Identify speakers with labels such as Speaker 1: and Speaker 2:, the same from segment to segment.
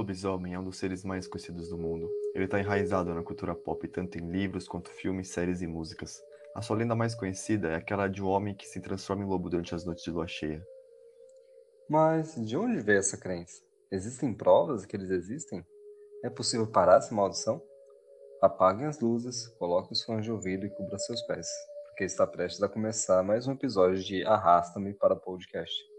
Speaker 1: lobisomem é um dos seres mais conhecidos do mundo. Ele está enraizado na cultura pop, tanto em livros quanto filmes, séries e músicas. A sua lenda mais conhecida é aquela de um homem que se transforma em lobo durante as noites de lua cheia.
Speaker 2: Mas de onde veio essa crença? Existem provas que eles existem? É possível parar essa maldição? Apaguem as luzes, coloquem os fones de ouvido e cubra seus pés, porque está prestes a começar mais um episódio de Arrasta-me para Podcast.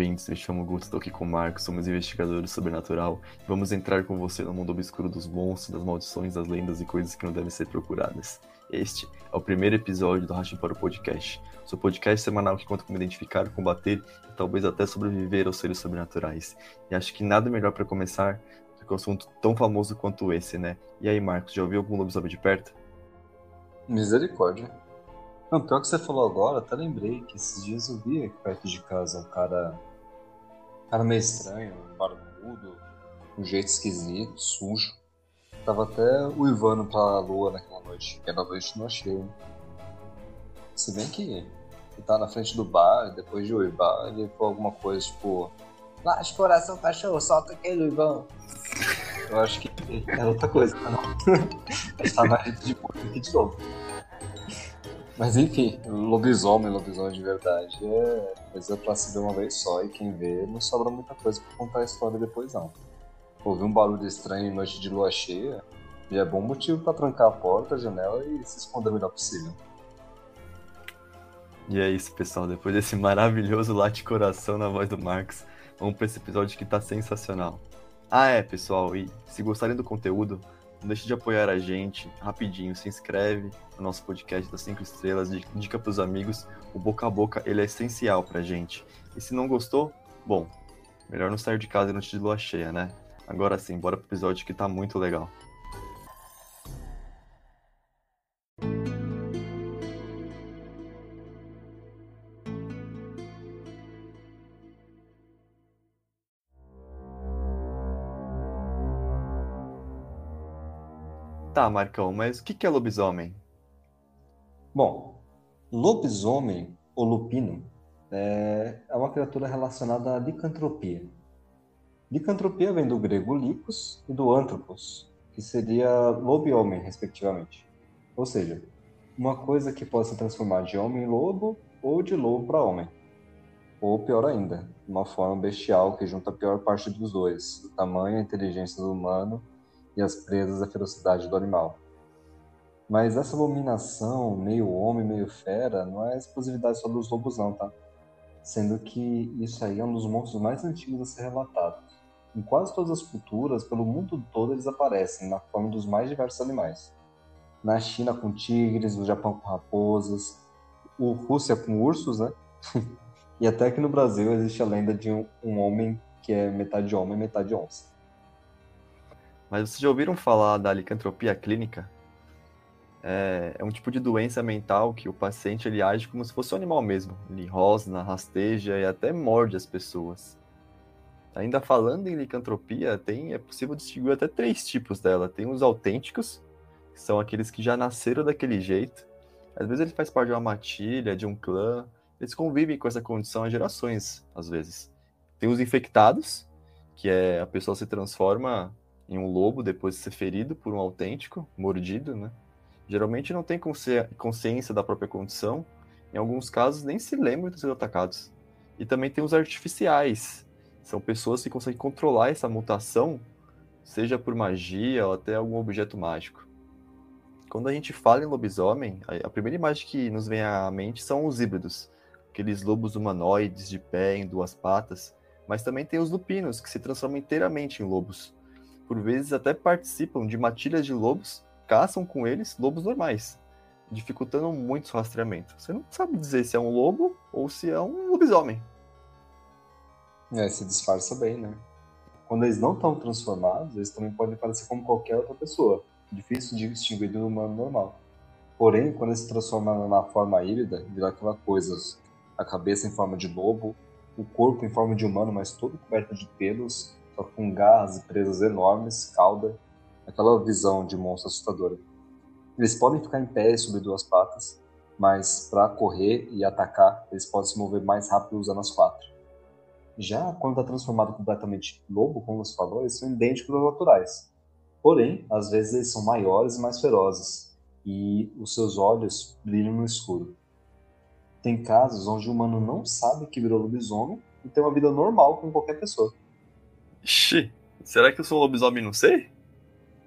Speaker 1: Ouvintes. Me chamo Guto, estou aqui com o Marcos, somos investigadores do sobrenatural e vamos entrar com você no mundo obscuro dos monstros, das maldições, das lendas e coisas que não devem ser procuradas. Este é o primeiro episódio do Rachim para o Podcast, seu podcast semanal que conta como identificar, combater e talvez até sobreviver aos seres sobrenaturais. E acho que nada melhor para começar do que um assunto tão famoso quanto esse, né? E aí, Marcos, já ouviu algum lobisomem de perto?
Speaker 2: Misericórdia. Não, pior que você falou agora, até lembrei que esses dias eu vi perto de casa um cara. Cara meio estranho, barbudo, um jeito esquisito, sujo. Tava até uivando pra lua naquela noite, que era noite não achei. Se bem que ele tá na frente do bar, depois de uivar, ele falou alguma coisa tipo. Laje coração, cachorro, solta aquele uivão. Eu acho que é outra coisa, tá não? Tá na rede de boa aqui de novo. Mas enfim, lobisomem, lobisomem de verdade é coisa pra se ver uma vez só e quem vê não sobra muita coisa pra contar a história depois não. Ouvir um barulho estranho em noite de lua cheia já é bom motivo pra trancar a porta, a janela e se esconder o melhor possível.
Speaker 1: E é isso, pessoal. Depois desse maravilhoso late coração na voz do Marcos, vamos para esse episódio que tá sensacional. Ah, é, pessoal, e se gostarem do conteúdo, não deixe de apoiar a gente rapidinho. Se inscreve no nosso podcast das 5 estrelas, indica pros amigos. O boca a boca ele é essencial pra gente. E se não gostou, bom, melhor não sair de casa noite de lua cheia, né? Agora sim, bora pro episódio que tá muito legal. Tá, Marcão, mas o que é lobisomem?
Speaker 2: Bom, lobisomem ou lupino é é uma criatura relacionada à licantropia. Licantropia vem do grego licos e do anthropos, que seria lobo e homem, respectivamente. Ou seja, uma coisa que pode se transformar de homem em lobo ou de lobo para homem. Ou pior ainda, uma forma bestial que junta a pior parte dos dois, o tamanho e a inteligência do humano e as presas à ferocidade do animal. Mas essa abominação, meio homem, meio fera, não é exclusividade só dos lobos não, tá? Sendo que isso aí é um dos monstros mais antigos a ser relatado. Em quase todas as culturas, pelo mundo todo, eles aparecem na forma dos mais diversos animais. Na China com tigres, no Japão com raposas, o Rússia com ursos, né? e até aqui no Brasil existe a lenda de um, um homem que é metade homem e metade onça.
Speaker 1: Mas vocês já ouviram falar da licantropia clínica? É, é um tipo de doença mental que o paciente ele age como se fosse um animal mesmo. Ele rosna, rasteja e até morde as pessoas. Ainda falando em licantropia, tem, é possível distinguir até três tipos dela. Tem os autênticos, que são aqueles que já nasceram daquele jeito. Às vezes ele faz parte de uma matilha, de um clã. Eles convivem com essa condição há gerações, às vezes. Tem os infectados, que é a pessoa se transforma em um lobo depois de ser ferido por um autêntico, mordido, né? Geralmente não tem consci- consciência da própria condição, em alguns casos nem se lembram de ser atacados. E também tem os artificiais, são pessoas que conseguem controlar essa mutação, seja por magia ou até algum objeto mágico. Quando a gente fala em lobisomem, a a primeira imagem que nos vem à mente são os híbridos, aqueles lobos humanoides de pé, em duas patas, mas também tem os lupinos, que se transformam inteiramente em lobos por vezes até participam de matilhas de lobos, caçam com eles lobos normais, dificultando muito o rastreamento. Você não sabe dizer se é um lobo ou se é um lobisomem.
Speaker 2: É, se disfarça bem, né? Quando eles não estão transformados, eles também podem parecer como qualquer outra pessoa. Difícil de distinguir do humano normal. Porém, quando ele se transforma na forma híbrida, vira aquela coisa, a cabeça em forma de lobo, o corpo em forma de humano, mas todo coberto de pelos, com garras e presas enormes, cauda, aquela visão de monstro assustadora. Eles podem ficar em pé sobre duas patas, mas para correr e atacar, eles podem se mover mais rápido usando as quatro. Já quando está transformado completamente lobo, como você falou, eles são idênticos aos naturais. Porém, às vezes eles são maiores e mais ferozes, e os seus olhos brilham no escuro. Tem casos onde o humano não sabe que virou lobisomem e tem uma vida normal com qualquer pessoa.
Speaker 1: Ixi, será que eu sou um lobisomem não sei?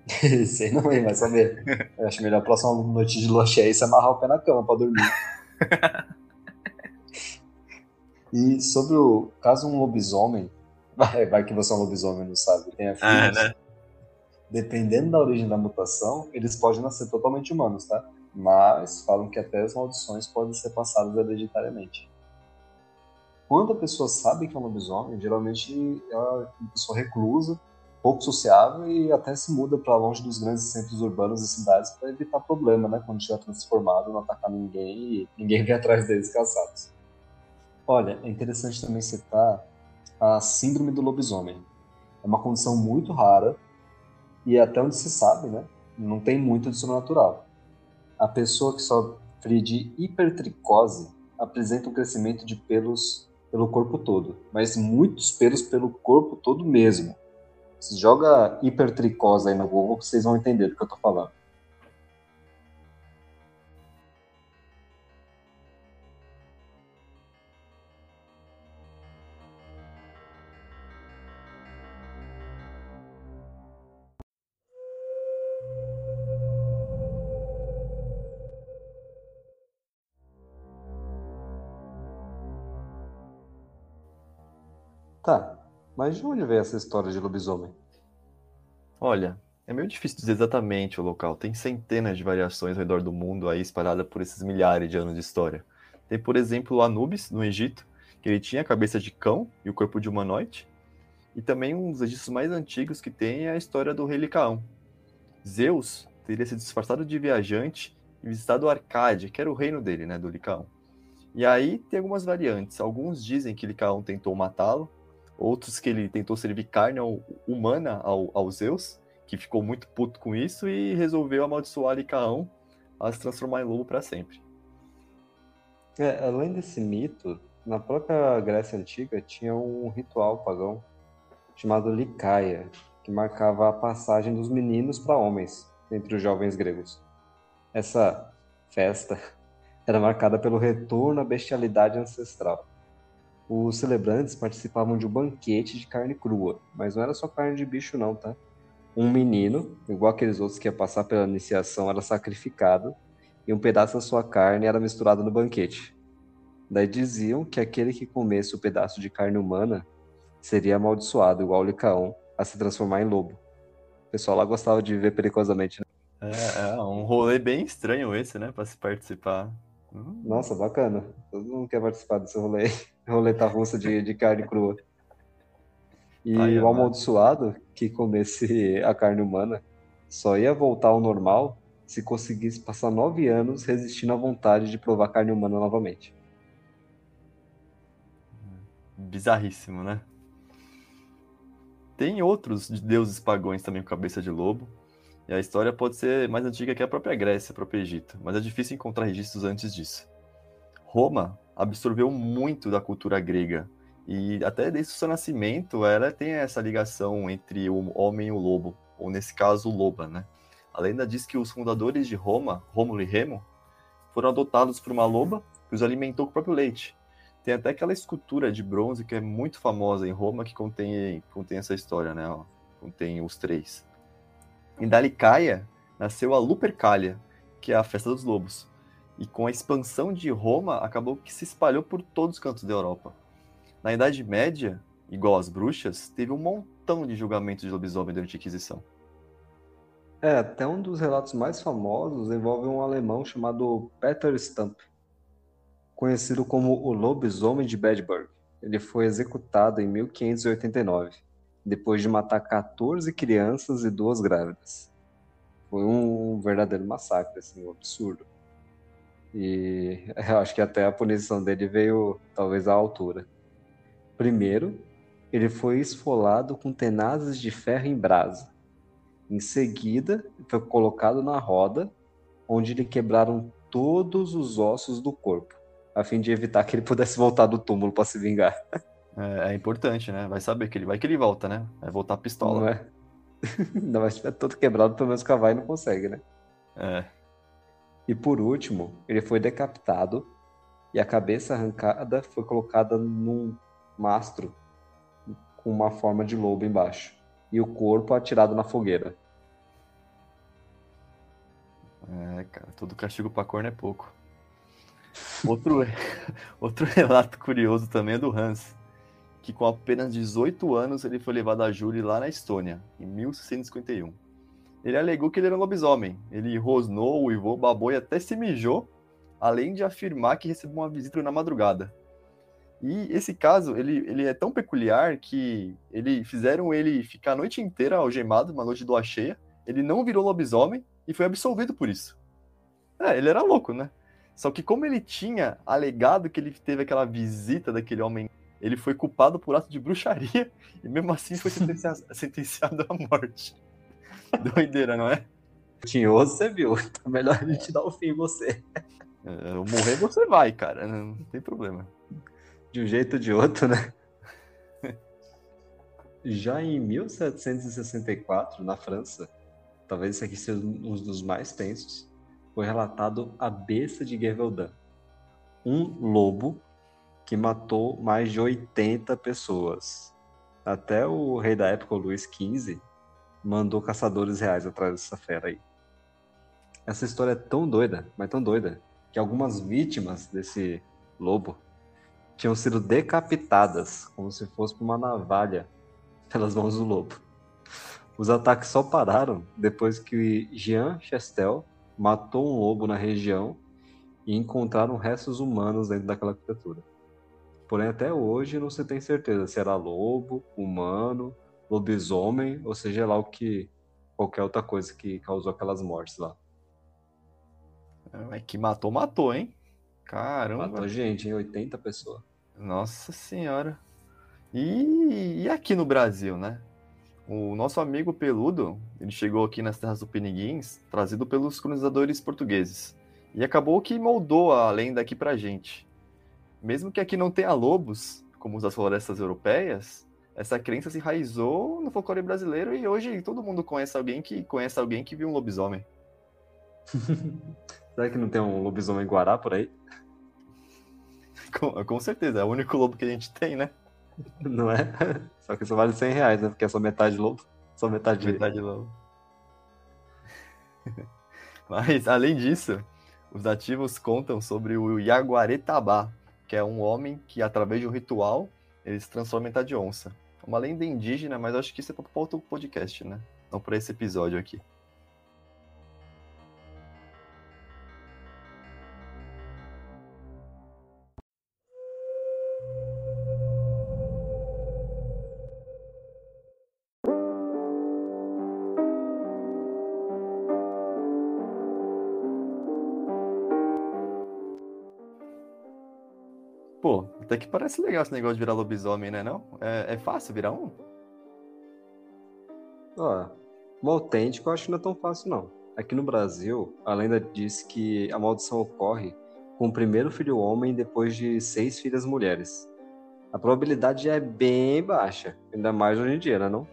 Speaker 2: sei não, hein, vai saber. Eu acho melhor a próxima noite de lanche aí se amarrar o pé na cama pra dormir. e sobre o caso um lobisomem, vai, vai que você é um lobisomem não sabe, tem a filhos, é, né? dependendo da origem da mutação, eles podem nascer totalmente humanos, tá? Mas falam que até as maldições podem ser passadas hereditariamente. Quando a pessoa sabe que é um lobisomem, geralmente é uma pessoa reclusa, pouco sociável e até se muda para longe dos grandes centros urbanos e cidades para evitar problema, né? Quando estiver transformado, não atacar ninguém e ninguém vem atrás deles caçados. Olha, é interessante também citar a síndrome do lobisomem. É uma condição muito rara e até onde se sabe, né, não tem muito de sobrenatural. A pessoa que sofre de hipertricose apresenta um crescimento de pelos pelo corpo todo, mas muitos pelos pelo corpo todo mesmo. Se joga hipertricose aí no Google, vocês vão entender do que eu tô falando. Tá, mas de onde veio essa história de lobisomem?
Speaker 1: Olha, é meio difícil dizer exatamente o local. Tem centenas de variações ao redor do mundo aí espalhadas por esses milhares de anos de história. Tem, por exemplo, o Anubis, no Egito, que ele tinha a cabeça de cão e o corpo de humanoide. E também um dos registros mais antigos que tem é a história do rei Licaão. Zeus teria se disfarçado de viajante e visitado Arcádia, que era o reino dele, né, do Licaão. E aí tem algumas variantes. Alguns dizem que Licaão tentou matá-lo, outros que ele tentou servir carne humana ao, ao Zeus, que ficou muito puto com isso e resolveu amaldiçoar Licaão a se transformar em lobo para sempre.
Speaker 2: É, além desse mito, na própria Grécia Antiga tinha um ritual pagão chamado Licaia, que marcava a passagem dos meninos para homens entre os jovens gregos. Essa festa era marcada pelo retorno à bestialidade ancestral os celebrantes participavam de um banquete de carne crua, mas não era só carne de bicho não, tá? Um menino, igual aqueles outros que ia passar pela iniciação, era sacrificado e um pedaço da sua carne era misturado no banquete. Daí diziam que aquele que comesse o pedaço de carne humana seria amaldiçoado, igual o Licaão, a se transformar em lobo. O pessoal lá gostava de viver perigosamente, né?
Speaker 1: É, é um rolê bem estranho esse, né, para se participar.
Speaker 2: Nossa, bacana. Todo mundo quer participar desse rolê. Roleta russa de, de carne crua. E Ai, o amaldiçoado que comesse a carne humana só ia voltar ao normal se conseguisse passar nove anos resistindo à vontade de provar carne humana novamente.
Speaker 1: Bizarríssimo, né? Tem outros deuses pagões também com cabeça de lobo. E a história pode ser mais antiga que a própria Grécia, o próprio Egito, mas é difícil encontrar registros antes disso. Roma absorveu muito da cultura grega e até desde o seu nascimento ela tem essa ligação entre o homem e o lobo, ou nesse caso o loba, né? A lenda diz que os fundadores de Roma, Rômulo e Remo, foram adotados por uma loba que os alimentou com o próprio leite. Tem até aquela escultura de bronze que é muito famosa em Roma que contém, contém essa história, né? Contém os três. Em Dalicaia nasceu a Lupercalia, que é a festa dos lobos. E com a expansão de Roma, acabou que se espalhou por todos os cantos da Europa. Na Idade Média, igual às bruxas, teve um montão de julgamentos de lobisomem durante a Inquisição.
Speaker 2: É, até um dos relatos mais famosos envolve um alemão chamado Peter Stump, conhecido como o lobisomem de Bedburg. Ele foi executado em 1589 depois de matar 14 crianças e duas grávidas. Foi um verdadeiro massacre, assim, um absurdo. E eu acho que até a punição dele veio talvez à altura. Primeiro, ele foi esfolado com tenazes de ferro em brasa. Em seguida, foi colocado na roda, onde lhe quebraram todos os ossos do corpo, a fim de evitar que ele pudesse voltar do túmulo para se vingar.
Speaker 1: É, é, importante, né? Vai saber que ele vai que ele volta, né? Vai voltar a pistola.
Speaker 2: Não é? Ainda mais tiver todo quebrado, pelo menos o cavalo não consegue, né?
Speaker 1: É.
Speaker 2: E por último, ele foi decapitado e a cabeça arrancada foi colocada num mastro com uma forma de lobo embaixo e o corpo atirado na fogueira.
Speaker 1: É, cara, todo castigo pra corno é pouco. Outro, outro relato curioso também é do Hans, que com apenas 18 anos ele foi levado a júri lá na Estônia, em 1651 ele alegou que ele era um lobisomem. Ele rosnou, uivou, babou e até se mijou, além de afirmar que recebeu uma visita na madrugada. E esse caso, ele, ele é tão peculiar que ele fizeram ele ficar a noite inteira algemado, uma noite lua cheia. Ele não virou lobisomem e foi absolvido por isso. É, ele era louco, né? Só que como ele tinha alegado que ele teve aquela visita daquele homem, ele foi culpado por ato de bruxaria e mesmo assim foi sentenciado à morte. Doideira, não é?
Speaker 2: Tinhoso, você viu. Tá melhor a gente dar o fim em você.
Speaker 1: É, morrer você vai, cara. Não tem problema.
Speaker 2: De um jeito ou de outro, né? Já em 1764, na França, talvez esse aqui seja um dos mais tensos, foi relatado a besta de Gévaudan. Um lobo que matou mais de 80 pessoas. Até o rei da época, o Luís XV, mandou caçadores reais atrás dessa fera aí. Essa história é tão doida, mas tão doida, que algumas vítimas desse lobo tinham sido decapitadas, como se fosse por uma navalha, pelas mãos do lobo. Os ataques só pararam depois que Jean Chastel matou um lobo na região e encontraram restos humanos dentro daquela criatura. Porém, até hoje não se tem certeza se era lobo, humano lobisomem, ou seja lá o que qualquer outra coisa que causou aquelas mortes lá.
Speaker 1: É que matou, matou, hein? Caramba.
Speaker 2: Matou gente, hein? 80 pessoas.
Speaker 1: Nossa senhora. E, e, aqui no Brasil, né? O nosso amigo Peludo, ele chegou aqui nas terras do Piniguins, trazido pelos colonizadores portugueses. E acabou que moldou a lenda aqui pra gente. Mesmo que aqui não tenha lobos, como os das florestas europeias, essa crença se enraizou no folclore brasileiro e hoje todo mundo conhece alguém que conhece alguém que viu um lobisomem.
Speaker 2: Será que não tem um lobisomem guará por aí?
Speaker 1: Com, com, certeza, é o único lobo que a gente tem, né?
Speaker 2: Não é? Só que só vale 100 reais, né? Porque é só metade lobo. Só metade,
Speaker 1: metade lobo. Mas, além disso, os nativos contam sobre o Yaguaretabá, que é um homem que, através de um ritual, ele se transforma em de onça uma lenda indígena, mas acho que isso é para outro podcast, né? Não para esse episódio aqui. Até que parece legal esse negócio de virar lobisomem, né? Não? É, é fácil virar um?
Speaker 2: Ó, um autêntico eu acho que não é tão fácil, não. Aqui no Brasil, a lenda diz que a maldição ocorre com o primeiro filho homem depois de seis filhas mulheres. A probabilidade é bem baixa, ainda mais hoje em dia, né, não?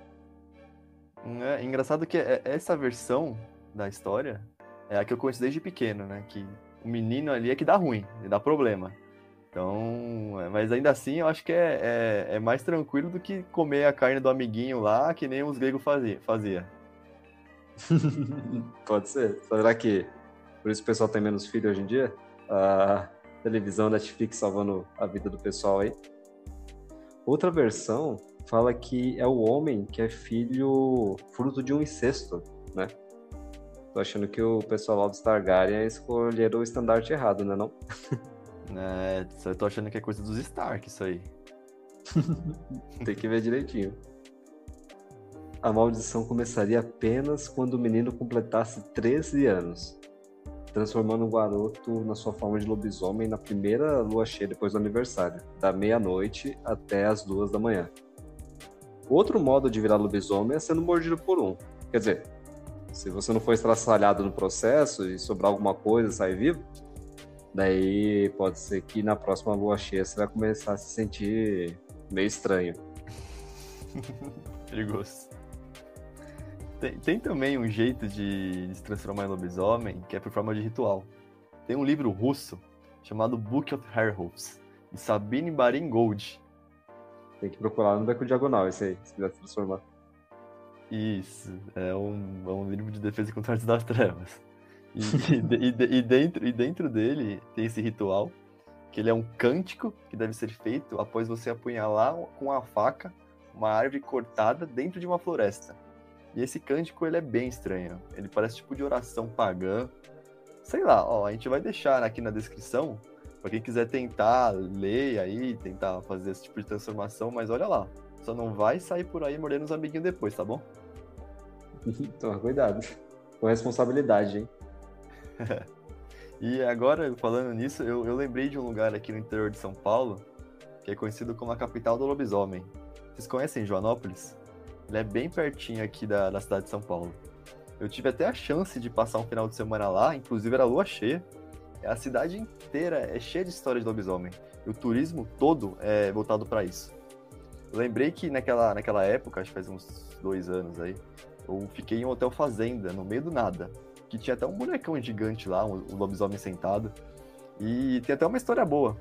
Speaker 1: É engraçado que é, essa versão da história é a que eu conheço desde pequeno, né? Que o menino ali é que dá ruim, dá problema. Então, é, mas ainda assim eu acho que é, é, é, mais tranquilo do que comer a carne do amiguinho lá, que nem os gregos fazia. fazia.
Speaker 2: Pode ser. Será que por isso o pessoal tem menos filho hoje em dia? A televisão, Netflix salvando a vida do pessoal aí. Outra versão fala que é o homem que é filho fruto de um incesto, né? Tô achando que o pessoal lá dos Targaryen escolheram o estandarte errado, né não?
Speaker 1: É, eu tô achando que é coisa dos Stark isso aí.
Speaker 2: Tem que ver direitinho. A maldição começaria apenas quando o menino completasse 13 anos. transformando o garoto na sua forma de lobisomem na primeira lua cheia depois do aniversário, da meia-noite até as duas da manhã. Outro modo de virar lobisomem é sendo mordido por um. Quer dizer, se você não for estraçalhado no processo e sobrar alguma coisa, sair vivo, daí pode ser que na próxima lua cheia você vai começar a se sentir meio estranho.
Speaker 1: Perigoso. Tem, tem, também um jeito de, de, se transformar em lobisomem que é por forma de ritual. Tem um livro russo chamado Book of Werewolves, de Sabine Barin Gold.
Speaker 2: Tem que procurar no beco diagonal esse aí, se quiser se transformar.
Speaker 1: Isso, é um, é um livro de defesa contra as das trevas. E, e, e, dentro, e dentro dele tem esse ritual, que ele é um cântico que deve ser feito após você apunhalar com a faca uma árvore cortada dentro de uma floresta. E esse cântico, ele é bem estranho. Ele parece tipo de oração pagã. Sei lá, ó, a gente vai deixar aqui na descrição para quem quiser tentar ler aí, tentar fazer esse tipo de transformação, mas olha lá, só não vai sair por aí mordendo os amiguinhos depois, tá bom?
Speaker 2: Toma cuidado. Com responsabilidade, hein?
Speaker 1: e agora, falando nisso, eu, eu lembrei de um lugar aqui no interior de São Paulo que é conhecido como a capital do lobisomem. Vocês conhecem Joanópolis? Ele é bem pertinho aqui da, da cidade de São Paulo. Eu tive até a chance de passar um final de semana lá, inclusive era lua cheia. A cidade inteira é cheia de história de lobisomem. E o turismo todo é voltado para isso. Eu lembrei que naquela, naquela época, acho que faz uns dois anos aí, eu fiquei em um hotel fazenda, no meio do nada. Que tinha até um bonecão gigante lá, um, um lobisomem sentado. E tem até uma história boa.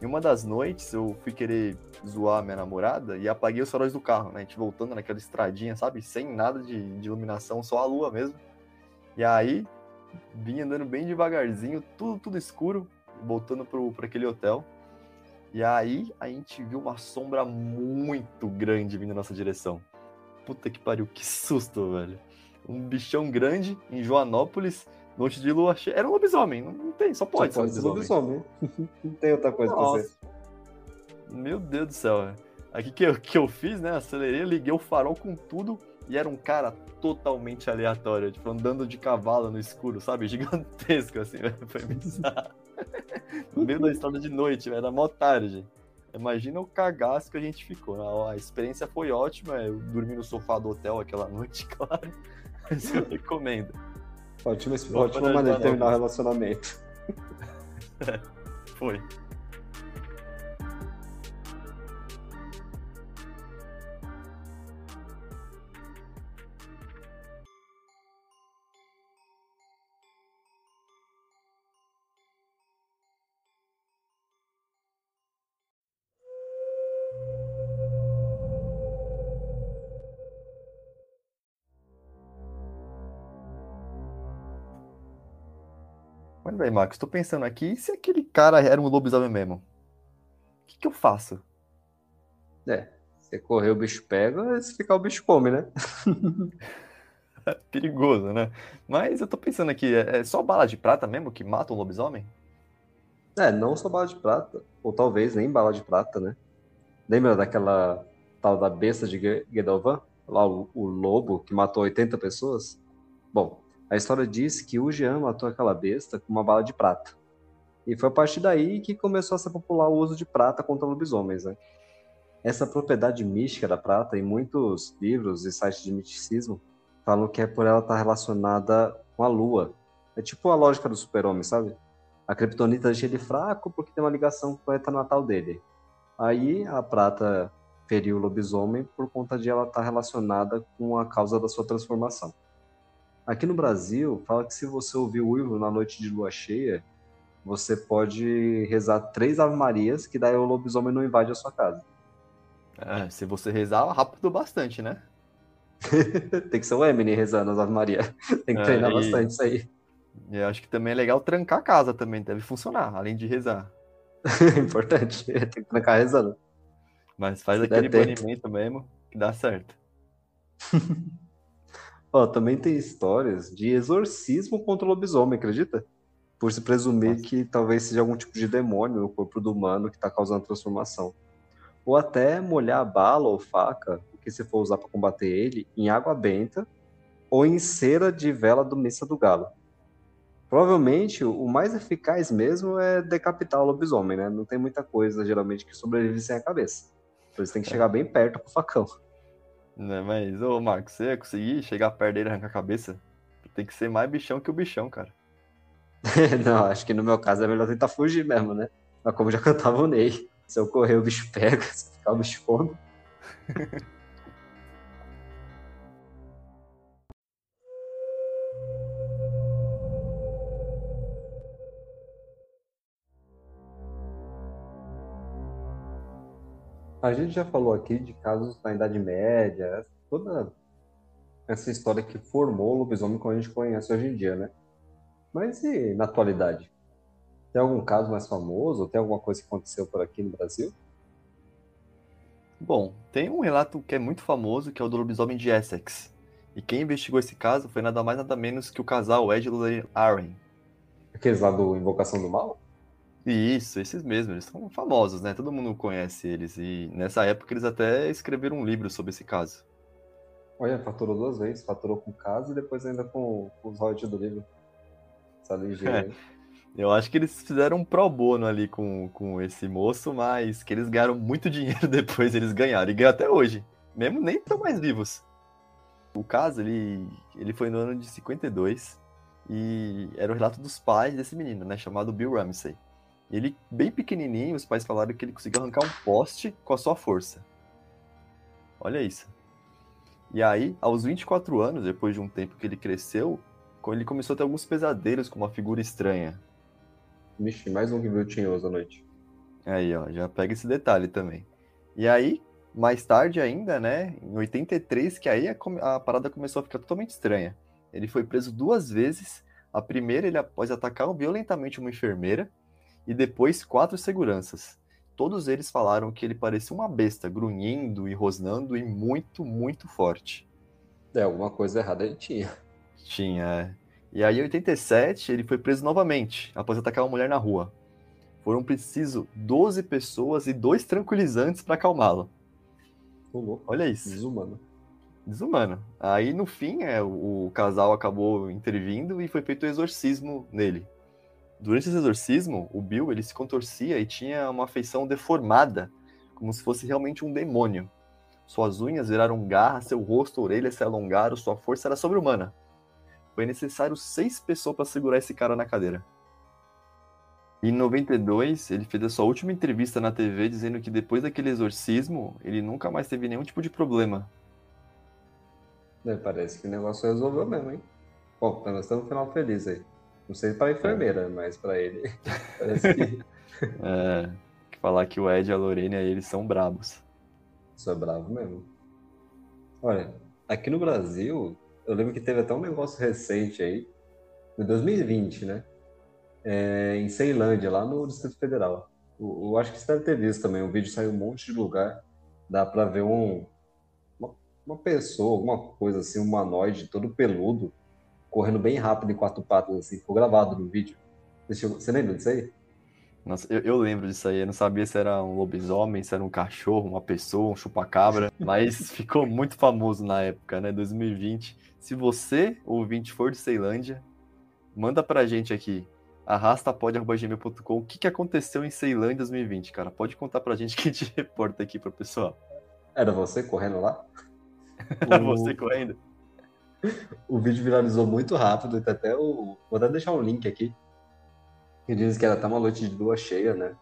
Speaker 1: Em uma das noites, eu fui querer zoar minha namorada e apaguei os faróis do carro, né? A gente voltando naquela estradinha, sabe? Sem nada de, de iluminação, só a lua mesmo. E aí, vim andando bem devagarzinho, tudo, tudo escuro, voltando pro aquele hotel. E aí, a gente viu uma sombra muito grande vindo na nossa direção. Puta que pariu, que susto, velho. Um bichão grande em Joanópolis Noite de lua cheia. Era um lobisomem, não, não tem, só pode
Speaker 2: só ser lobisomem. lobisomem. não tem outra coisa Nossa. pra ser.
Speaker 1: Meu Deus do céu, Aqui que eu, que eu fiz, né? Acelerei, liguei o farol com tudo e era um cara totalmente aleatório, tipo, andando de cavalo no escuro, sabe? Gigantesco, assim, foi bizarro. no meio da estrada de noite, era mó tarde. Imagina o cagaço que a gente ficou. A experiência foi ótima, eu dormi no sofá do hotel aquela noite, claro. Mas eu recomendo.
Speaker 2: Ótima, ótima maneira de terminar o relacionamento.
Speaker 1: Foi. Mas bem, Marcos, tô pensando aqui, e se aquele cara era um lobisomem mesmo? O que, que eu faço?
Speaker 2: É, se correr o bicho pega, se ficar o bicho come, né?
Speaker 1: Perigoso, né? Mas eu tô pensando aqui, é, é só bala de prata mesmo que mata um lobisomem?
Speaker 2: É, não só bala de prata, ou talvez nem bala de prata, né? Lembra daquela tal da besta de Gedovan? Lá o, o lobo que matou 80 pessoas? Bom, a história diz que o Jean matou aquela besta com uma bala de prata. E foi a partir daí que começou a ser popular o uso de prata contra lobisomens. Né? Essa propriedade mística da prata, em muitos livros e sites de misticismo, falam que é por ela estar relacionada com a lua. É tipo a lógica do super-homem, sabe? A criptonita deixa ele fraco porque tem uma ligação com o planeta natal dele. Aí a prata feriu o lobisomem por conta de ela estar relacionada com a causa da sua transformação. Aqui no Brasil, fala que se você ouvir o uivo na noite de lua cheia, você pode rezar três Ave Marias, que daí o lobisomem não invade a sua casa.
Speaker 1: É, se você rezar, rápido bastante, né?
Speaker 2: Tem que ser o Eminem rezando as Ave Maria. Tem que é, treinar e... bastante isso aí.
Speaker 1: Eu acho que também é legal trancar a casa também, deve funcionar, além de rezar.
Speaker 2: Importante, tem que trancar rezando.
Speaker 1: Mas faz se aquele banimento mesmo, que dá certo.
Speaker 2: Ó, também tem histórias de exorcismo contra o lobisomem, acredita? Por se presumir Nossa. que talvez seja algum tipo de demônio no corpo do humano que está causando transformação. Ou até molhar a bala ou faca, o que você for usar para combater ele, em água benta ou em cera de vela do Missa do Galo. Provavelmente o mais eficaz mesmo é decapitar o lobisomem, né? Não tem muita coisa, geralmente, que sobrevive sem a cabeça. Então você tem que chegar bem perto com o facão.
Speaker 1: Né, mas, ô Marcos, você ia conseguir chegar perto dele e arrancar a cabeça? Tem que ser mais bichão que o bichão, cara.
Speaker 2: não, acho que no meu caso é melhor tentar fugir mesmo, né? Mas como já cantava o Ney, se eu correr o bicho pega, se ficar o bicho come. A gente já falou aqui de casos na Idade Média, toda essa história que formou o lobisomem como a gente conhece hoje em dia, né? Mas e na atualidade? Tem algum caso mais famoso? Tem alguma coisa que aconteceu por aqui no Brasil?
Speaker 1: Bom, tem um relato que é muito famoso, que é o do lobisomem de Essex. E quem investigou esse caso foi nada mais nada menos que o casal Ed e Lorraine Arryn.
Speaker 2: Aqueles lá do Invocação do Mal?
Speaker 1: Isso, esses mesmos, eles são famosos, né? Todo mundo conhece eles. E nessa época eles até escreveram um livro sobre esse caso.
Speaker 2: Olha, faturou duas vezes. Faturou com o caso e depois ainda com, com os royalties do livro. Essa ligeira,
Speaker 1: é. Eu acho que eles fizeram um pro bono ali com, com esse moço, mas que eles ganharam muito dinheiro depois, eles ganharam. E ganham até hoje. Mesmo nem tão mais vivos. O caso, ele, ele foi no ano de 52 e era o relato dos pais desse menino, né? Chamado Bill Ramsey. Ele, bem pequenininho, os pais falaram que ele conseguiu arrancar um poste com a sua força. Olha isso. E aí, aos 24 anos, depois de um tempo que ele cresceu, ele começou a ter alguns pesadelos com uma figura estranha.
Speaker 2: Vixe, mais um que viu tinhoso à noite.
Speaker 1: Aí, ó, já pega esse detalhe também. E aí, mais tarde ainda, né, em 83, que aí a, a parada começou a ficar totalmente estranha. Ele foi preso duas vezes. A primeira, ele após atacar violentamente uma enfermeira, e depois quatro seguranças. Todos eles falaram que ele parecia uma besta, grunhindo e rosnando e muito, muito forte.
Speaker 2: É, alguma coisa errada ele tinha.
Speaker 1: Tinha, é. E aí, em 87, ele foi preso novamente, após atacar uma mulher na rua. Foram preciso 12 pessoas e dois tranquilizantes para acalmá-lo. Olha isso.
Speaker 2: Desumano.
Speaker 1: Desumano. Aí, no fim, é, o, o casal acabou intervindo e foi feito o exorcismo nele. Durante esse exorcismo, o Bill ele se contorcia e tinha uma feição deformada, como se fosse realmente um demônio. Suas unhas viraram garras, seu rosto, orelhas se alongaram, sua força era sobre-humana. Foi necessário seis pessoas para segurar esse cara na cadeira. Em 92, ele fez a sua última entrevista na TV dizendo que depois daquele exorcismo, ele nunca mais teve nenhum tipo de problema.
Speaker 2: É, parece que o negócio resolveu mesmo, hein? Bom, nós estamos no final feliz aí. Não sei para enfermeira, mas para ele. Parece que.
Speaker 1: é, falar que o Ed e a Lorena eles são brabos.
Speaker 2: Isso é bravo mesmo. Olha, aqui no Brasil, eu lembro que teve até um negócio recente aí, em 2020, né? É, em Ceilândia, lá no Distrito Federal. Eu, eu, acho que você deve ter visto também. O vídeo saiu um monte de lugar. Dá para ver um, uma, uma pessoa, alguma coisa assim, um humanoide todo peludo, correndo bem rápido em quatro patas, assim, ficou gravado no vídeo. Você lembra disso aí?
Speaker 1: Nossa, eu, eu, lembro disso aí. Eu não sabia se era um lobisomem, se era um cachorro, uma pessoa, um chupacabra, mas ficou muito famoso na época, né? 2020. Se você, ouvinte, for de Ceilândia, manda pra gente aqui. arrastapod.gmail.com o que, que aconteceu em Ceilândia em 2020, cara. Pode contar pra gente que a gente reporta aqui pro pessoal.
Speaker 2: Era você correndo lá?
Speaker 1: Era você correndo?
Speaker 2: O vídeo viralizou muito rápido, tá até o... vou até deixar um link aqui, que diz que era até uma noite de lua cheia, né?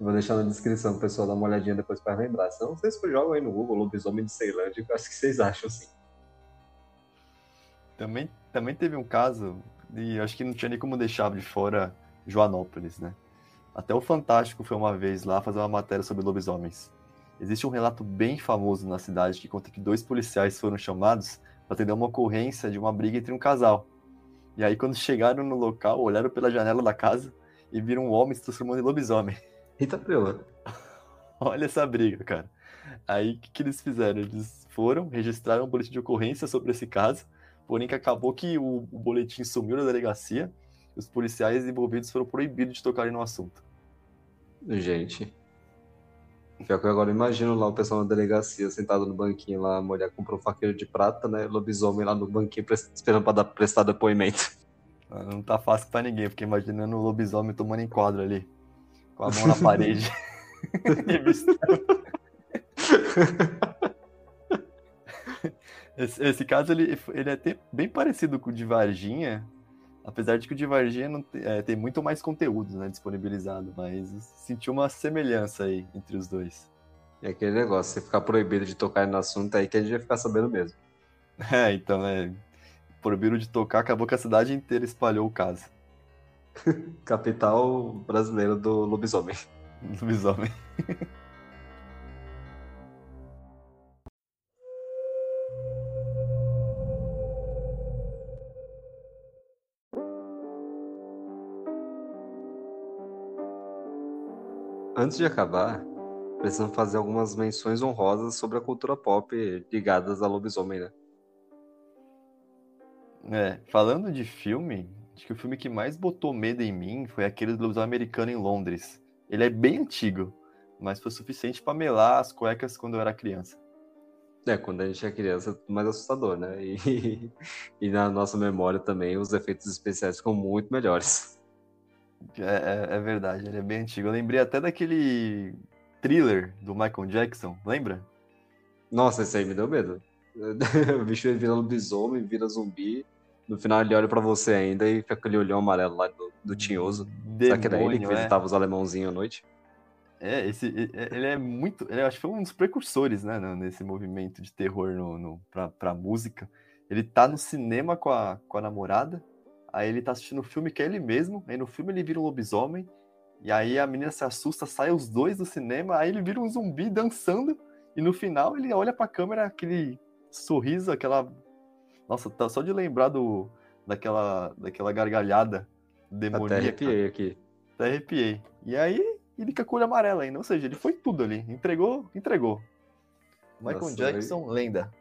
Speaker 2: Vou deixar na descrição pessoal dar uma olhadinha depois para lembrar. Se não, vocês jogam aí no Google, lobisomem de Ceilândia, eu acho que vocês acham assim.
Speaker 1: Também, também teve um caso, e acho que não tinha nem como deixar de fora Joanópolis, né? Até o Fantástico foi uma vez lá fazer uma matéria sobre lobisomens. Existe um relato bem famoso na cidade que conta que dois policiais foram chamados atender uma ocorrência de uma briga entre um casal. E aí, quando chegaram no local, olharam pela janela da casa e viram um homem se transformando em lobisomem.
Speaker 2: Eita, pela.
Speaker 1: Olha essa briga, cara. Aí, o que, que, eles fizeram? Eles foram, registraram um boletim de ocorrência sobre esse caso, porém que acabou que o, o boletim sumiu na delegacia os policiais envolvidos foram proibidos de tocarem no assunto.
Speaker 2: Gente, Pior que eu agora imagino lá o pessoal na delegacia sentado no banquinho lá, a mulher comprou um faqueiro de prata, né? Lobisomem lá no banquinho esperando pra dar, prestar depoimento.
Speaker 1: Não tá fácil pra ninguém, porque imaginando o lobisomem tomando enquadro ali. Com a mão na parede. esse, esse, caso ele, ele é até bem parecido com o de Varginha, apesar de que o de Varginha não tem, é, tem muito mais conteúdo né, disponibilizado, mas sentiu uma semelhança aí entre os dois.
Speaker 2: É aquele negócio, você ficar proibido de tocar no assunto aí que a gente vai ficar sabendo mesmo.
Speaker 1: É, então, é. Proibiram de tocar, acabou que a cidade inteira espalhou o caso.
Speaker 2: Capital brasileira do lobisomem.
Speaker 1: Lobisomem.
Speaker 2: Antes de acabar, precisamos fazer algumas menções honrosas sobre a cultura pop ligadas a lobisomem, né?
Speaker 1: É, falando de filme, acho que o filme que mais botou medo em mim foi aquele do lobisomem americano em Londres. Ele é bem antigo, mas foi suficiente para melar as cuecas quando eu era criança.
Speaker 2: É, quando a gente é criança, é mais assustador, né? E, e na nossa memória também, os efeitos especiais ficam muito melhores.
Speaker 1: É, é, é, verdade, ele é bem antigo. Eu lembrei até daquele thriller do Michael Jackson, lembra?
Speaker 2: Nossa, esse aí me deu medo. o bicho vira lobisomem, vira zumbi. No final ele olha para você ainda e fica aquele olhão amarelo lá do, do tinhoso. Demônio, Será que era ele que é? visitava os alemãozinhos à noite?
Speaker 1: É, esse, ele é muito. Ele, acho que foi um dos precursores, né, nesse movimento de terror no, no, pra, pra música. Ele tá no cinema com a, com a namorada, Aí ele tá assistindo o filme que é ele mesmo, aí no filme ele vira um lobisomem, e aí a menina se assusta, sai os dois do cinema, aí ele vira um zumbi dançando, e no final ele olha pra câmera, aquele sorriso, aquela. Nossa, tá só de lembrar do, daquela, daquela gargalhada demoníaca.
Speaker 2: Até arrepiei aqui.
Speaker 1: Até arrepiei. E aí ele fica com o olho amarelo ainda, ou seja, ele foi tudo ali. Entregou, entregou. Michael Nossa, Jackson, aí... lenda.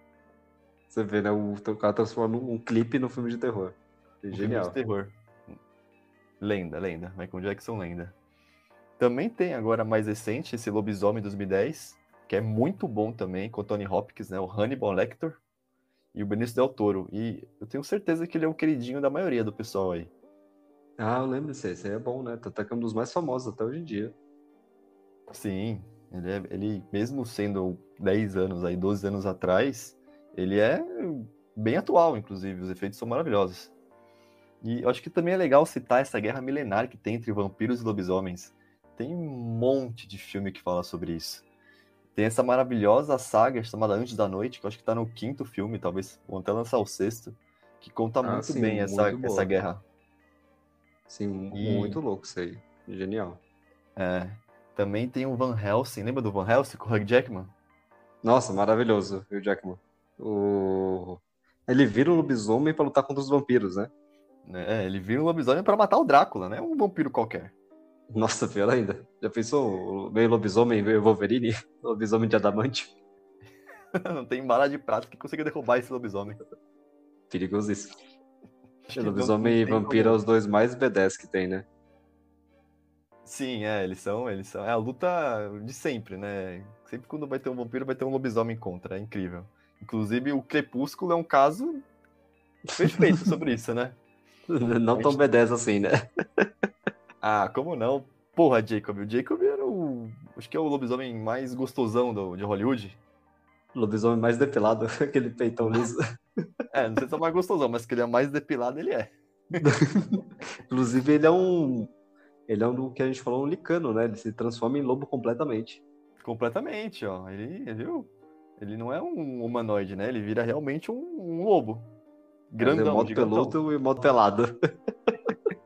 Speaker 2: Você vê, né? O cara transformando um clipe no filme de terror. Genial.
Speaker 1: Filme de terror. Lenda, lenda. Michael Jackson, lenda. Também tem agora mais recente esse Lobisomem 2010, que é muito bom também, com o Tony Hopkins, né? O Hannibal Lecter e o Benício Del Toro. E eu tenho certeza que ele é o queridinho da maioria do pessoal aí.
Speaker 2: Ah, eu lembro desse, esse aí é bom, né? Tá é um dos mais famosos até hoje em dia.
Speaker 1: Sim, ele, é, ele mesmo sendo 10 anos aí, 12 anos atrás, ele é bem atual, inclusive, os efeitos são maravilhosos. E eu acho que também é legal citar essa guerra milenar que tem entre vampiros e lobisomens. Tem um monte de filme que fala sobre isso. Tem essa maravilhosa saga chamada Antes da Noite, que eu acho que tá no quinto filme, talvez vão até lançar o sexto, que conta ah, muito sim, bem muito essa, essa guerra.
Speaker 2: Sim, e... muito louco isso aí. Genial.
Speaker 1: É. Também tem o Van Helsing, lembra do Van Helsing com o Hugh Jackman?
Speaker 2: Nossa, maravilhoso, Hugh Jackman. O... Ele vira um lobisomem para lutar contra os vampiros, né?
Speaker 1: É, ele vira um lobisomem para matar o Drácula, né? Um vampiro qualquer.
Speaker 2: Nossa, pior ainda. Já pensou meio lobisomem, meio Wolverine? Lobisomem de adamante?
Speaker 1: Não tem bala de prata que consiga derrubar esse lobisomem.
Speaker 2: Perigosíssimo. Lobisomem e vampiro como... é os dois mais B10 que tem, né?
Speaker 1: Sim, é, eles são, eles são. É a luta de sempre, né? Sempre quando vai ter um vampiro, vai ter um lobisomem contra. É incrível. Inclusive, o Crepúsculo é um caso perfeito sobre isso, né?
Speaker 2: Não tão B10 assim, né?
Speaker 1: ah, como não? Porra, Jacob. O Jacob era o. Acho que é o lobisomem mais gostosão do, de Hollywood.
Speaker 2: Lobisomem mais depilado, aquele peitão liso.
Speaker 1: é, não sei se é mais gostosão, mas que ele é mais depilado, ele é.
Speaker 2: Inclusive, ele é um. Ele é um do que a gente falou, um licano, né? Ele se transforma em lobo completamente.
Speaker 1: Completamente, ó. Ele, viu? Ele não é um humanoide, né? Ele vira realmente um, um lobo.
Speaker 2: Grandão, é modo gigantão. peludo e modo pelado.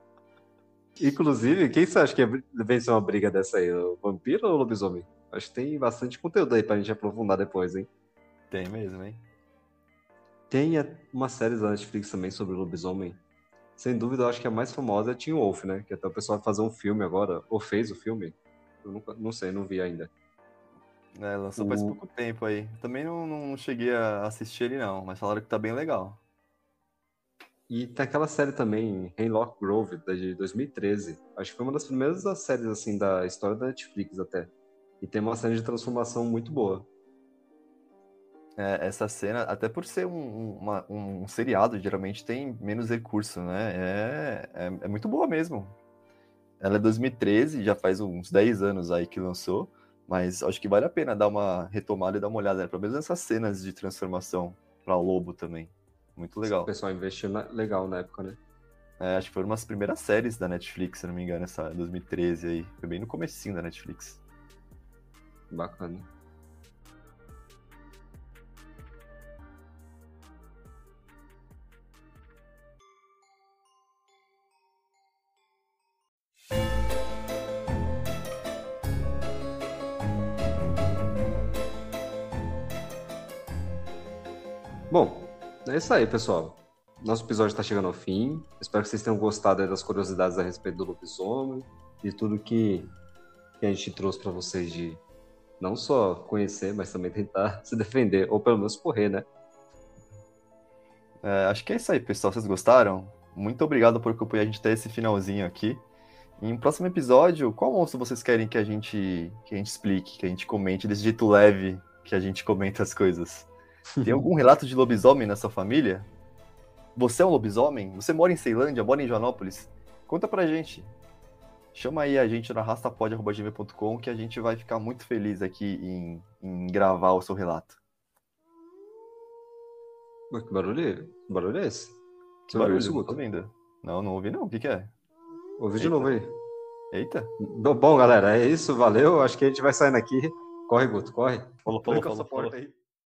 Speaker 2: Inclusive, quem você acha que venceu uma briga dessa aí? O vampiro ou o lobisomem? Acho que tem bastante conteúdo aí pra gente aprofundar depois, hein?
Speaker 1: Tem mesmo, hein?
Speaker 2: Tem uma série da Netflix também sobre o lobisomem. Sem dúvida, eu acho que a mais famosa é Teen Wolf, né? Que até o pessoal vai fazer um filme agora, ou fez o filme. Eu nunca, não sei, não vi ainda.
Speaker 1: É, lançou o... faz pouco tempo aí. Também não, não cheguei a assistir ele, não, mas falaram que tá bem legal.
Speaker 2: E tem aquela série também, Hemlock Grove, de 2013. Acho que foi uma das primeiras séries, assim, da história da Netflix até. E tem uma série de transformação muito boa.
Speaker 1: É, essa cena, até por ser um, uma, um seriado, geralmente tem menos recurso, né? É, é, é, muito boa mesmo. Ela é 2013, já faz uns 10 anos aí que lançou, mas acho que vale a pena dar uma retomada e dar uma olhada, né? pelo menos nessas cenas de transformação para o lobo também. Muito legal. O
Speaker 2: pessoal investiu na, legal na época, né?
Speaker 1: É, acho que foi uma das primeiras séries da Netflix, se não me engano, essa 2013 aí. Foi bem no comecinho da Netflix.
Speaker 2: Bacana. Bom, é isso aí, pessoal. Nosso episódio está chegando ao fim. Espero que vocês tenham gostado das curiosidades a respeito do lobisomem e tudo que, que a gente trouxe para vocês de não só conhecer, mas também tentar se defender, ou pelo menos correr, né?
Speaker 1: É, acho que é isso aí, pessoal. Vocês gostaram? Muito obrigado por acompanhar a gente até esse finalzinho aqui. Em um próximo episódio, qual monstro vocês querem que a gente que a gente explique, que a gente comente desse jeito leve que a gente comenta as coisas? Tem algum relato de lobisomem na sua família? Você é um lobisomem? Você mora em Ceilândia, mora em Joanópolis? Conta pra gente. Chama aí a gente no arrastapod.gmail.com que a gente vai ficar muito feliz aqui em, em gravar o seu relato.
Speaker 2: Mas que barulho é? Que barulho é esse?
Speaker 1: Que barulho? Ouviu isso, Não, não ouvi não. O que, que é?
Speaker 2: Ouvi Eita. de novo aí.
Speaker 1: Eita.
Speaker 2: Bom, galera, é isso. Valeu. Acho que a gente vai saindo aqui. Corre, Guto, corre.
Speaker 1: Falou, falou, falou, falou, falou.